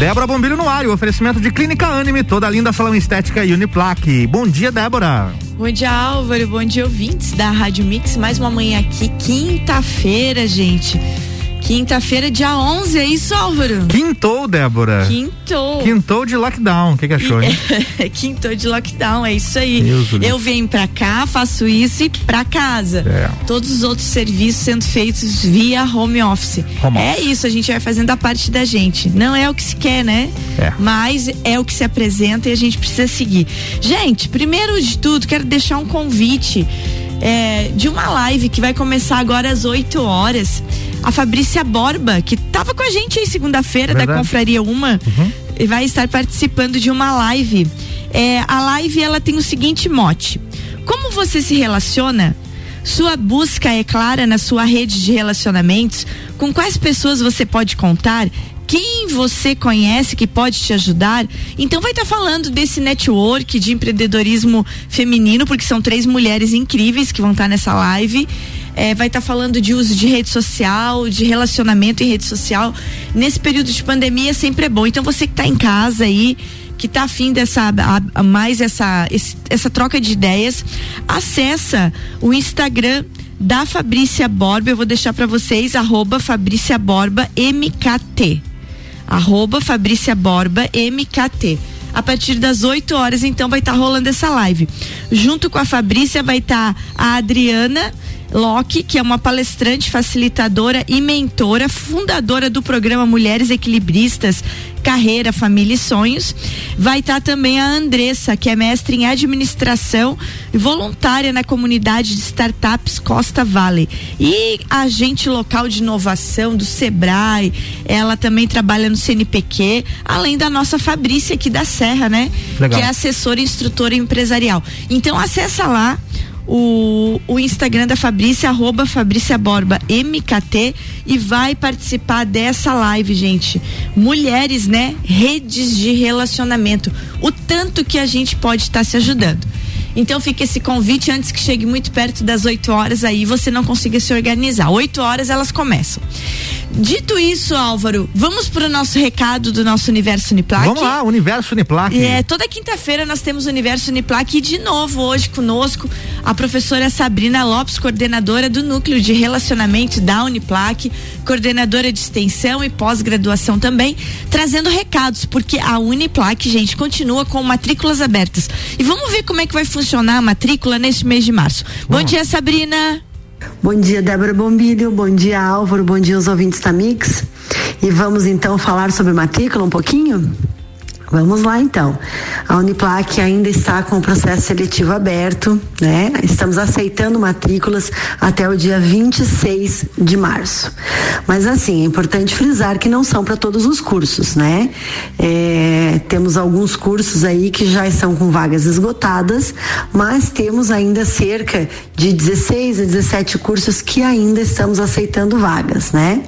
Débora Bombilho no ar, o oferecimento de Clínica Anime, toda linda salão estética e Uniplaque. Bom dia, Débora. Bom dia, Álvaro. Bom dia, ouvintes da Rádio Mix. Mais uma manhã aqui, quinta-feira, gente. Quinta-feira, dia 11, é isso, Álvaro? Quintou, Débora. Quintou. Quintou de lockdown. O que, que achou, hein? Quintou de lockdown, é isso aí. Deus Eu venho pra cá, faço isso e pra casa. É. Todos os outros serviços sendo feitos via home office. Home é office. isso, a gente vai fazendo a parte da gente. Não é o que se quer, né? É. Mas é o que se apresenta e a gente precisa seguir. Gente, primeiro de tudo, quero deixar um convite é, de uma live que vai começar agora às 8 horas. A Fabrícia Borba, que estava com a gente aí segunda-feira da Confraria Uma, uhum. vai estar participando de uma live. É, a live ela tem o seguinte mote: Como você se relaciona? Sua busca é clara na sua rede de relacionamentos? Com quais pessoas você pode contar? quem você conhece que pode te ajudar. Então vai estar tá falando desse network de empreendedorismo feminino, porque são três mulheres incríveis que vão estar tá nessa live. É, vai estar tá falando de uso de rede social, de relacionamento em rede social. Nesse período de pandemia sempre é bom. Então você que está em casa aí, que está afim dessa a, a mais essa esse, essa troca de ideias, acessa o Instagram da Fabrícia Borba, eu vou deixar para vocês arroba Fabrícia Borba MKT arroba Fabrícia Borba MKT. A partir das 8 horas, então, vai estar tá rolando essa live. Junto com a Fabrícia vai estar tá a Adriana Locke, que é uma palestrante, facilitadora e mentora, fundadora do programa Mulheres Equilibristas, Carreira, Família e Sonhos. Vai estar tá também a Andressa, que é mestre em administração e voluntária na comunidade de startups Costa Valley. E agente local de inovação do Sebrae. Ela também trabalha no CNPq, além da nossa Fabrícia aqui da Serra, né? Legal. Que é assessora e instrutora empresarial. Então acessa lá o, o Instagram da Fabrícia, arroba Fabrícia Borba MKT e vai participar dessa live, gente. Mulheres, né? Redes de relacionamento. O tanto que a gente pode estar tá se ajudando. Então fica esse convite antes que chegue muito perto das 8 horas, aí você não consiga se organizar. 8 horas elas começam. Dito isso, Álvaro, vamos para o nosso recado do nosso Universo Uniplac. Vamos lá, Universo Uniplac. É, toda quinta-feira nós temos o Universo Uniplac e de novo hoje conosco a professora Sabrina Lopes, coordenadora do Núcleo de Relacionamento da Uniplac, coordenadora de extensão e pós-graduação também, trazendo recados, porque a Uniplac, gente, continua com matrículas abertas. E vamos ver como é que vai funcionar a matrícula neste mês de março. Bom, Bom dia, Sabrina. Bom dia, Débora Bombilho. Bom dia, Álvaro. Bom dia, os ouvintes da Mix. E vamos então falar sobre matrícula um pouquinho? Vamos lá então. A Uniplac ainda está com o processo seletivo aberto, né? Estamos aceitando matrículas até o dia 26 de março. Mas assim, é importante frisar que não são para todos os cursos, né? É, temos alguns cursos aí que já estão com vagas esgotadas, mas temos ainda cerca de 16 a 17 cursos que ainda estamos aceitando vagas, né?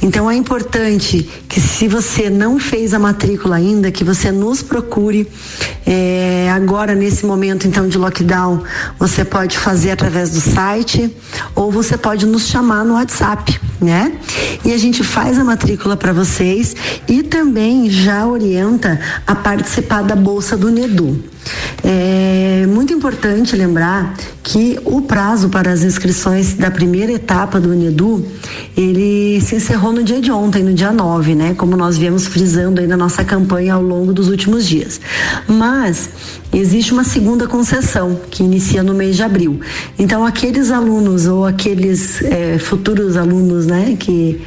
Então é importante que se você não fez a matrícula ainda, que você você nos procure. É, agora, nesse momento então de lockdown, você pode fazer através do site ou você pode nos chamar no WhatsApp, né? E a gente faz a matrícula para vocês e também já orienta a participar da Bolsa do Nedu. É muito importante lembrar que o prazo para as inscrições da primeira etapa do Unedu, ele se encerrou no dia de ontem, no dia 9, né? Como nós viemos frisando aí na nossa campanha ao longo dos últimos dias. Mas existe uma segunda concessão que inicia no mês de abril. Então, aqueles alunos ou aqueles é, futuros alunos, né, que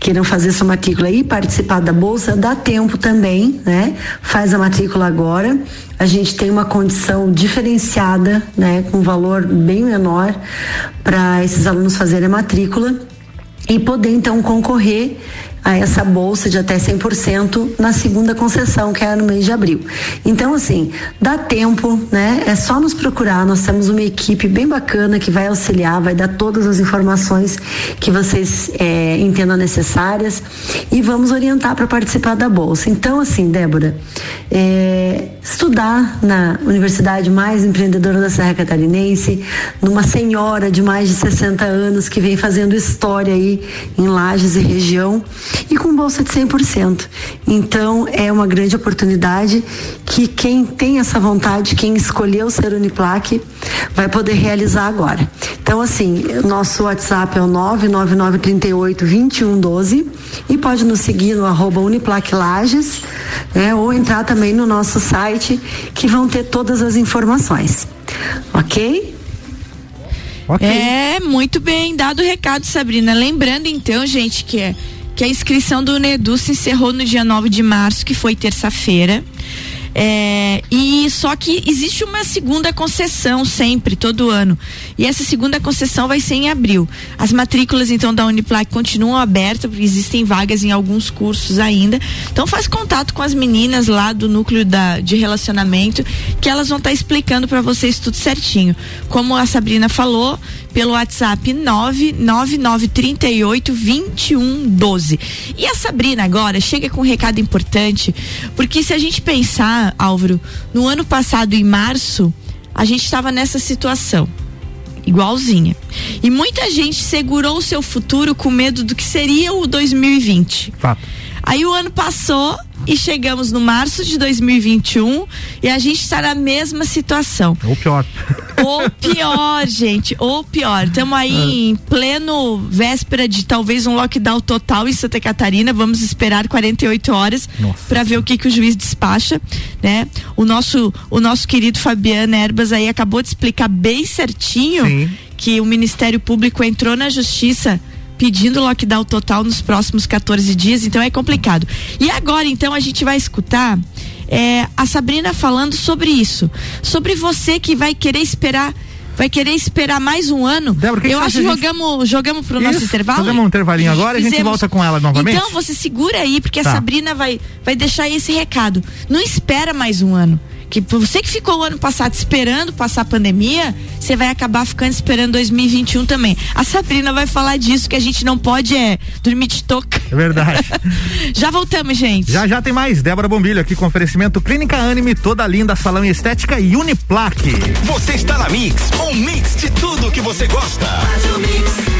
queiram fazer sua matrícula e participar da bolsa, dá tempo também, né? Faz a matrícula agora. A gente tem uma condição diferenciada, né, com valor bem menor para esses alunos fazerem a matrícula e poder então concorrer a essa bolsa de até 100% na segunda concessão, que é no mês de abril. Então, assim, dá tempo, né? É só nos procurar. Nós temos uma equipe bem bacana que vai auxiliar, vai dar todas as informações que vocês é, entendam necessárias e vamos orientar para participar da bolsa. Então, assim, Débora, é, estudar na universidade mais empreendedora da Serra Catarinense, numa senhora de mais de 60 anos que vem fazendo história aí em Lages e região e com bolsa de 100%. Então, é uma grande oportunidade que quem tem essa vontade, quem escolheu ser Uniplaque, vai poder realizar agora. Então, assim, nosso WhatsApp é o 999382112 e pode nos seguir no arroba Uniplaque Lages, né, ou entrar também no nosso site que vão ter todas as informações. Ok? Okay. É, muito bem dado o recado, Sabrina. Lembrando então, gente, que, é, que a inscrição do Nedu se encerrou no dia 9 de março, que foi terça-feira. É, e só que existe uma segunda concessão sempre, todo ano. E essa segunda concessão vai ser em abril. As matrículas, então, da Uniplac continuam abertas, porque existem vagas em alguns cursos ainda. Então faz contato com as meninas lá do núcleo da, de relacionamento, que elas vão estar tá explicando para vocês tudo certinho. Como a Sabrina falou, pelo WhatsApp 99938 2112. E a Sabrina agora chega com um recado importante, porque se a gente pensar, Álvaro, no ano passado, em março, a gente estava nessa situação. Igualzinha. E muita gente segurou o seu futuro com medo do que seria o 2020. Fato. Aí o ano passou e chegamos no março de 2021 e a gente está na mesma situação. Ou pior. Ou pior, gente, ou pior. Estamos aí é. em pleno véspera de talvez um lockdown total em Santa Catarina. Vamos esperar 48 horas para ver o que, que o juiz despacha, né? O nosso, o nosso querido Fabiano Erbas aí acabou de explicar bem certinho Sim. que o Ministério Público entrou na justiça pedindo lockdown total nos próximos 14 dias, então é complicado. E agora, então, a gente vai escutar é, a Sabrina falando sobre isso. Sobre você que vai querer esperar vai querer esperar mais um ano. Débora, que eu que acho que jogamos, gente... jogamos pro Isso, nosso intervalo. Fazemos um intervalinho agora e a gente volta com ela novamente. Então você segura aí, porque tá. a Sabrina vai, vai deixar esse recado. Não espera mais um ano que você que ficou o ano passado esperando passar a pandemia, você vai acabar ficando esperando 2021 também. A Sabrina vai falar disso que a gente não pode é dormir de toca. É verdade. já voltamos, gente. Já já tem mais. Débora Bombilho aqui com oferecimento Clínica Anime, toda linda, salão e estética e Uniplaque. Você está na Mix, um mix de tudo que você gosta. Faz o mix.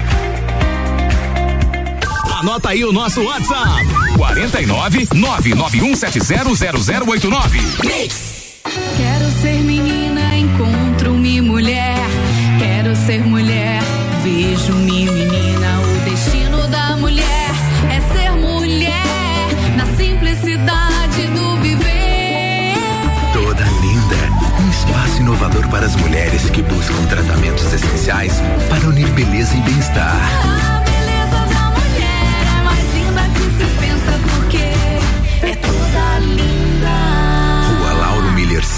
Anota aí o nosso WhatsApp: 49 991700089. Quero ser menina, encontro-me mulher. Quero ser mulher, vejo-me menina. O destino da mulher é ser mulher, na simplicidade do viver. Toda linda, um espaço inovador para as mulheres que buscam tratamentos essenciais para unir beleza e bem-estar. Ah,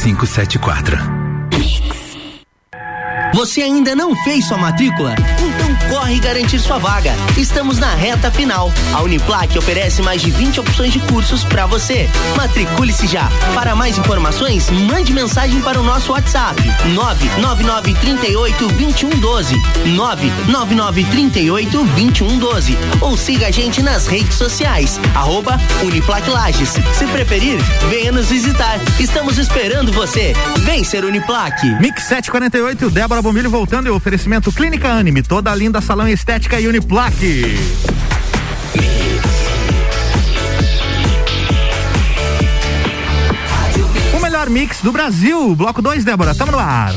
574. Você ainda não fez sua matrícula? Então corre garantir sua vaga. Estamos na reta final. A Uniplac oferece mais de 20 opções de cursos para você. Matricule-se já. Para mais informações, mande mensagem para o nosso WhatsApp: 999 38 2112. 999 38 2112. Ou siga a gente nas redes sociais. Arroba Uniplac Lages. Se preferir, venha nos visitar. Estamos esperando você. Vem ser Uniplac. Mix 748, Débora Bombilho voltando e oferecimento Clínica Anime, toda linda salão estética Uniplaque. O melhor mix do Brasil, bloco 2, Débora, tamo no ar.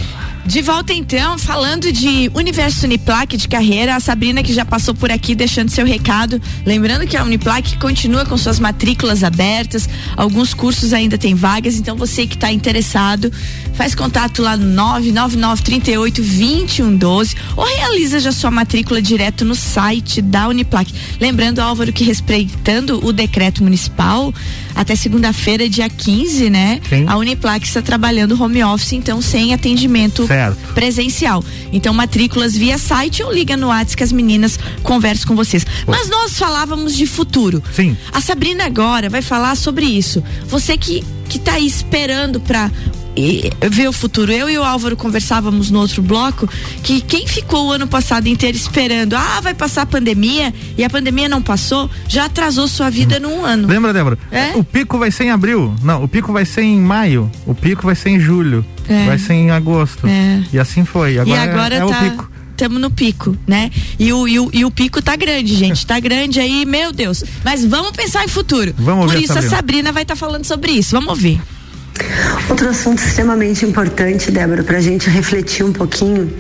De volta então, falando de Universo Uniplac de carreira, a Sabrina que já passou por aqui deixando seu recado, lembrando que a Uniplac continua com suas matrículas abertas, alguns cursos ainda tem vagas, então você que está interessado, faz contato lá no 999382112 ou realiza já sua matrícula direto no site da Uniplac. Lembrando, Álvaro, que respeitando o decreto municipal, até segunda-feira, dia 15, né? Sim. A Uniplac está trabalhando home office, então sem atendimento certo. Presencial. Então, matrículas via site ou liga no WhatsApp que as meninas conversam com vocês. Mas nós falávamos de futuro. Sim. A Sabrina agora vai falar sobre isso. Você que que tá aí esperando para ver o futuro. Eu e o Álvaro conversávamos no outro bloco que quem ficou o ano passado inteiro esperando, ah, vai passar a pandemia e a pandemia não passou, já atrasou sua vida num ano. Lembra, Débora? É? O pico vai ser em abril. Não, o pico vai ser em maio. O pico vai ser em julho. É. Vai ser em agosto. É. E assim foi. Agora, e agora é, é tá... o pico estamos no pico, né? E o, e o, e, o, pico tá grande, gente. Tá grande aí, meu Deus. Mas vamos pensar em futuro. Vamos Por ver, isso Sabrina. a Sabrina vai estar tá falando sobre isso. Vamos ouvir. Outro assunto extremamente importante, Débora, para a gente refletir um pouquinho,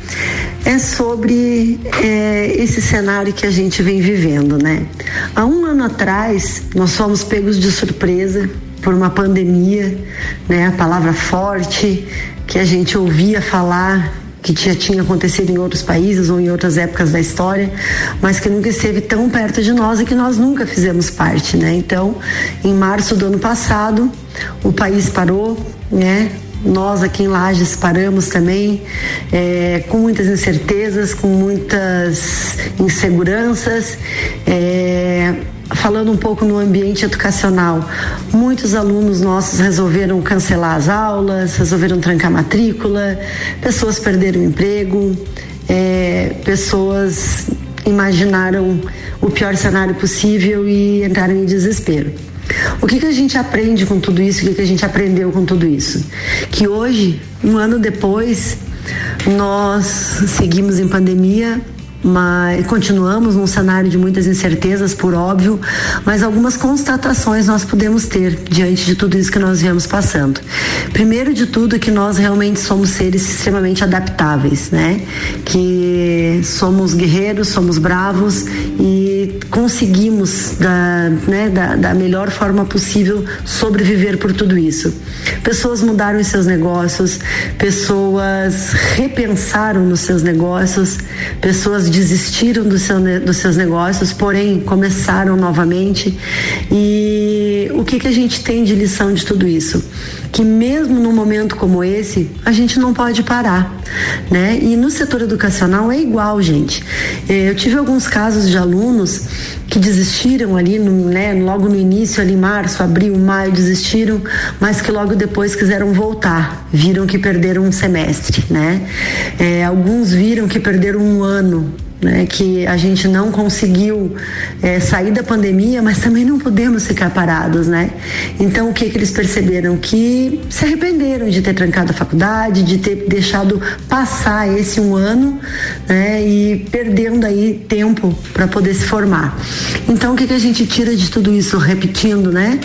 é sobre é, esse cenário que a gente vem vivendo, né? Há um ano atrás, nós fomos pegos de surpresa por uma pandemia, né? A palavra forte que a gente ouvia falar que já tinha acontecido em outros países ou em outras épocas da história, mas que nunca esteve tão perto de nós e que nós nunca fizemos parte, né? Então, em março do ano passado, o país parou, né? Nós aqui em Lages paramos também, é, com muitas incertezas, com muitas inseguranças. É, falando um pouco no ambiente educacional, muitos alunos nossos resolveram cancelar as aulas, resolveram trancar matrícula, pessoas perderam emprego, é, pessoas imaginaram o pior cenário possível e entraram em desespero. O que, que a gente aprende com tudo isso? O que, que a gente aprendeu com tudo isso? Que hoje, um ano depois, nós seguimos em pandemia, mas continuamos num cenário de muitas incertezas, por óbvio, mas algumas constatações nós podemos ter diante de tudo isso que nós viemos passando. Primeiro de tudo que nós realmente somos seres extremamente adaptáveis, né? Que somos guerreiros, somos bravos e conseguimos da, né, da, da melhor forma possível sobreviver por tudo isso. Pessoas mudaram os seus negócios, pessoas repensaram nos seus negócios, pessoas desistiram do seu, dos seus negócios, porém começaram novamente. E o que, que a gente tem de lição de tudo isso? Que mesmo num momento como esse, a gente não pode parar, né? E no setor educacional é igual, gente. É, eu tive alguns casos de alunos que desistiram ali, no, né, logo no início, ali março, abril, maio, desistiram, mas que logo depois quiseram voltar, viram que perderam um semestre, né? É, alguns viram que perderam um ano né, que a gente não conseguiu é, sair da pandemia, mas também não podemos ficar parados, né? Então o que, que eles perceberam? Que se arrependeram de ter trancado a faculdade, de ter deixado passar esse um ano, né? E perdendo aí tempo para poder se formar. Então o que, que a gente tira de tudo isso, repetindo, né?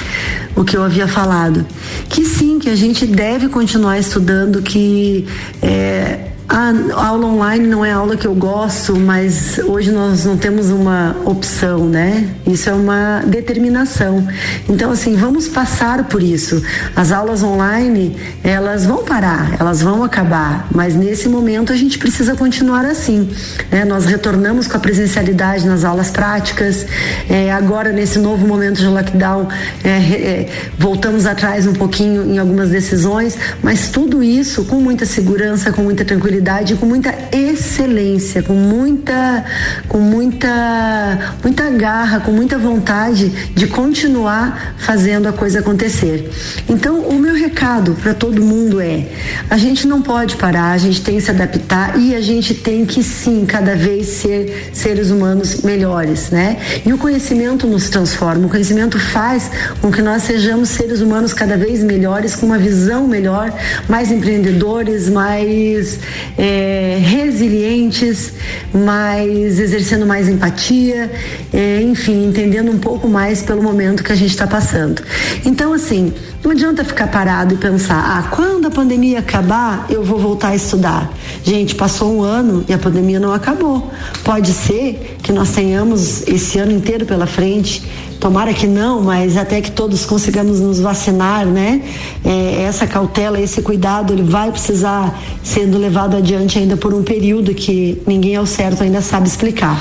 O que eu havia falado, que sim, que a gente deve continuar estudando, que é, a aula online não é aula que eu gosto, mas hoje nós não temos uma opção, né? Isso é uma determinação. Então, assim, vamos passar por isso. As aulas online, elas vão parar, elas vão acabar, mas nesse momento a gente precisa continuar assim. Né? Nós retornamos com a presencialidade nas aulas práticas, é, agora nesse novo momento de lockdown, é, é, voltamos atrás um pouquinho em algumas decisões, mas tudo isso com muita segurança, com muita tranquilidade com muita excelência, com muita, com muita, muita garra, com muita vontade de continuar fazendo a coisa acontecer. Então, o meu recado para todo mundo é: a gente não pode parar, a gente tem que se adaptar e a gente tem que sim cada vez ser seres humanos melhores, né? E o conhecimento nos transforma, o conhecimento faz com que nós sejamos seres humanos cada vez melhores, com uma visão melhor, mais empreendedores, mais é, resilientes, mais exercendo mais empatia, é, enfim, entendendo um pouco mais pelo momento que a gente está passando. Então, assim, não adianta ficar parado e pensar, ah, quando a pandemia acabar, eu vou voltar a estudar. Gente, passou um ano e a pandemia não acabou. Pode ser que nós tenhamos esse ano inteiro pela frente Tomara que não, mas até que todos consigamos nos vacinar, né? É, essa cautela, esse cuidado, ele vai precisar sendo levado adiante ainda por um período que ninguém ao certo ainda sabe explicar.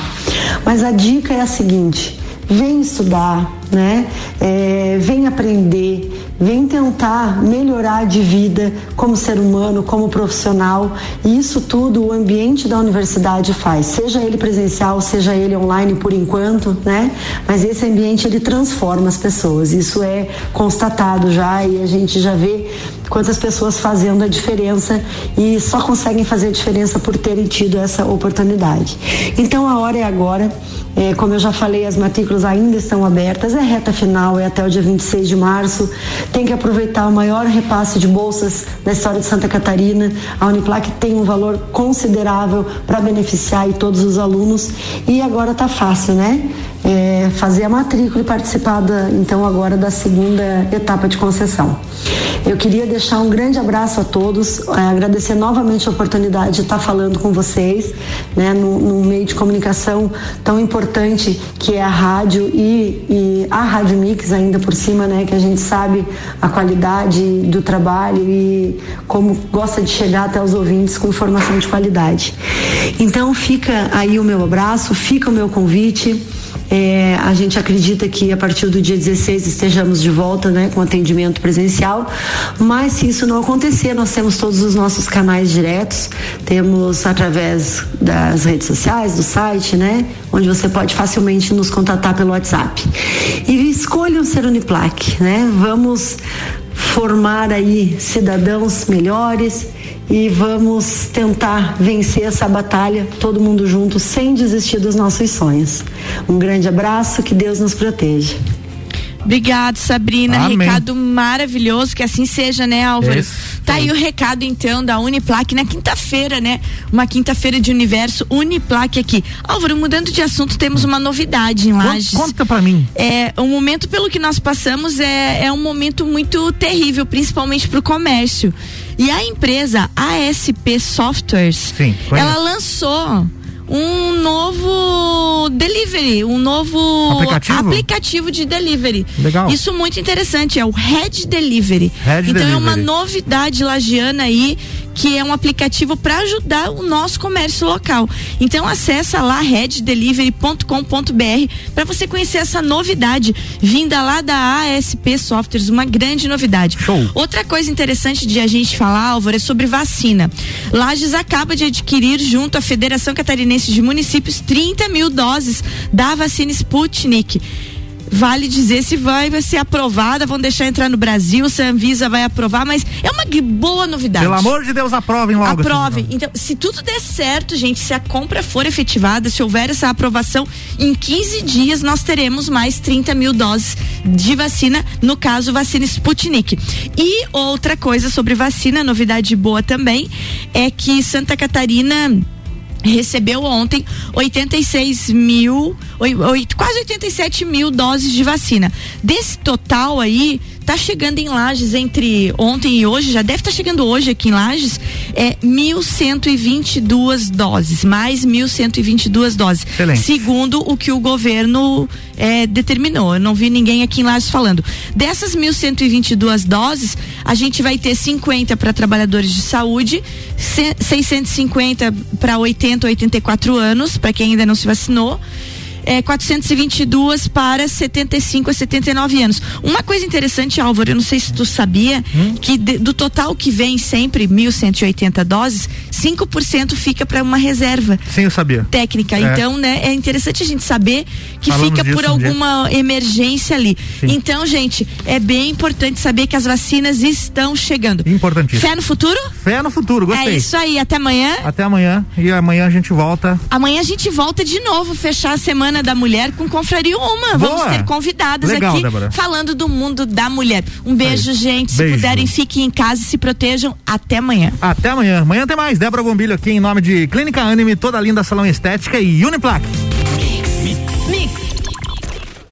Mas a dica é a seguinte: vem estudar, né? É, vem aprender, vem tentar melhorar de vida como ser humano, como profissional. E isso tudo o ambiente da universidade faz, seja ele presencial, seja ele online por enquanto, né? Mas esse ambiente ele transforma as pessoas. Isso é constatado já e a gente já vê quantas pessoas fazendo a diferença e só conseguem fazer a diferença por terem tido essa oportunidade. Então a hora é agora. É, como eu já falei, as matrículas ainda estão abertas, é reta final, é até o dia 26 de março. Tem que aproveitar o maior repasse de bolsas da história de Santa Catarina. A Uniplac tem um valor considerável para beneficiar todos os alunos e agora está fácil, né? É, fazer a matrícula e participar da, então agora da segunda etapa de concessão. Eu queria deixar um grande abraço a todos, é, agradecer novamente a oportunidade de estar falando com vocês, né, no, meio de comunicação tão importante que é a rádio e, e, a Rádio Mix ainda por cima, né, que a gente sabe a qualidade do trabalho e como gosta de chegar até os ouvintes com informação de qualidade. Então fica aí o meu abraço, fica o meu convite. É, a gente acredita que a partir do dia 16 estejamos de volta né, com atendimento presencial, mas se isso não acontecer, nós temos todos os nossos canais diretos, temos através das redes sociais, do site, né, onde você pode facilmente nos contatar pelo WhatsApp. E escolham ser Uniplac, né? Vamos formar aí cidadãos melhores e vamos tentar vencer essa batalha todo mundo junto sem desistir dos nossos sonhos. Um grande abraço, que Deus nos proteja. Obrigado, Sabrina. Amém. Recado maravilhoso, que assim seja, né, Álvaro? Esse. Tá aí o recado, então, da Uniplaque na quinta-feira, né? Uma quinta-feira de universo Uniplaque aqui. Álvaro, mudando de assunto, temos uma novidade em Lages. Conta pra mim. É, um momento pelo que nós passamos é, é um momento muito terrível, principalmente pro comércio. E a empresa ASP Softwares, Sim, ela lançou um novo delivery, um novo aplicativo, aplicativo de delivery. Legal. Isso muito interessante, é o Red Delivery. Red então Delivery. é uma novidade lagiana aí que é um aplicativo para ajudar o nosso comércio local. Então acessa lá reddelivery.com.br para você conhecer essa novidade vinda lá da ASP Softwares, uma grande novidade. Show. Outra coisa interessante de a gente falar, Álvaro, é sobre vacina. Lages acaba de adquirir junto à Federação Catarinense de Municípios 30 mil doses da vacina Sputnik vale dizer se vai, vai ser aprovada, vão deixar entrar no Brasil, se a Anvisa vai aprovar, mas é uma boa novidade. Pelo amor de Deus, aprovem logo. Aprovem. Então, se tudo der certo, gente, se a compra for efetivada, se houver essa aprovação, em 15 dias nós teremos mais 30 mil doses de vacina, no caso, vacina Sputnik. E outra coisa sobre vacina, novidade boa também, é que Santa Catarina recebeu ontem 86 mil, quase 87 mil doses de vacina. Desse total aí, tá chegando em Lages entre ontem e hoje, já deve estar tá chegando hoje aqui em Lages, é 1.122 doses, mais 1.122 doses. Excelente. Segundo o que o governo é, determinou. Eu não vi ninguém aqui em Lages falando. Dessas 1.122 doses, a gente vai ter 50 para trabalhadores de saúde, 650 para 80 a 84 anos, para quem ainda não se vacinou é, 422 para 75 a 79 anos. Uma coisa interessante, Álvaro, eu não sei se tu sabia, hum? que de, do total que vem sempre 1.180 doses, 5% fica para uma reserva. Sim, eu sabia. Técnica. É. Então, né, é interessante a gente saber que Falamos fica por alguma um emergência ali. Sim. Então, gente, é bem importante saber que as vacinas estão chegando. Importantíssimo. Fé no futuro? Fé no futuro, gostei. É isso aí, até amanhã. Até amanhã. E amanhã a gente volta. Amanhã a gente volta de novo, fechar a semana Semana da Mulher com Confraria Uma. Boa. Vamos ter convidadas Legal, aqui Débora. falando do mundo da mulher. Um beijo, Aí. gente. Beijo. Se puderem, fiquem em casa e se protejam. Até amanhã. Até amanhã. Amanhã tem mais. Débora Bombilho aqui em nome de Clínica Anime, toda linda salão estética e Uniplaque.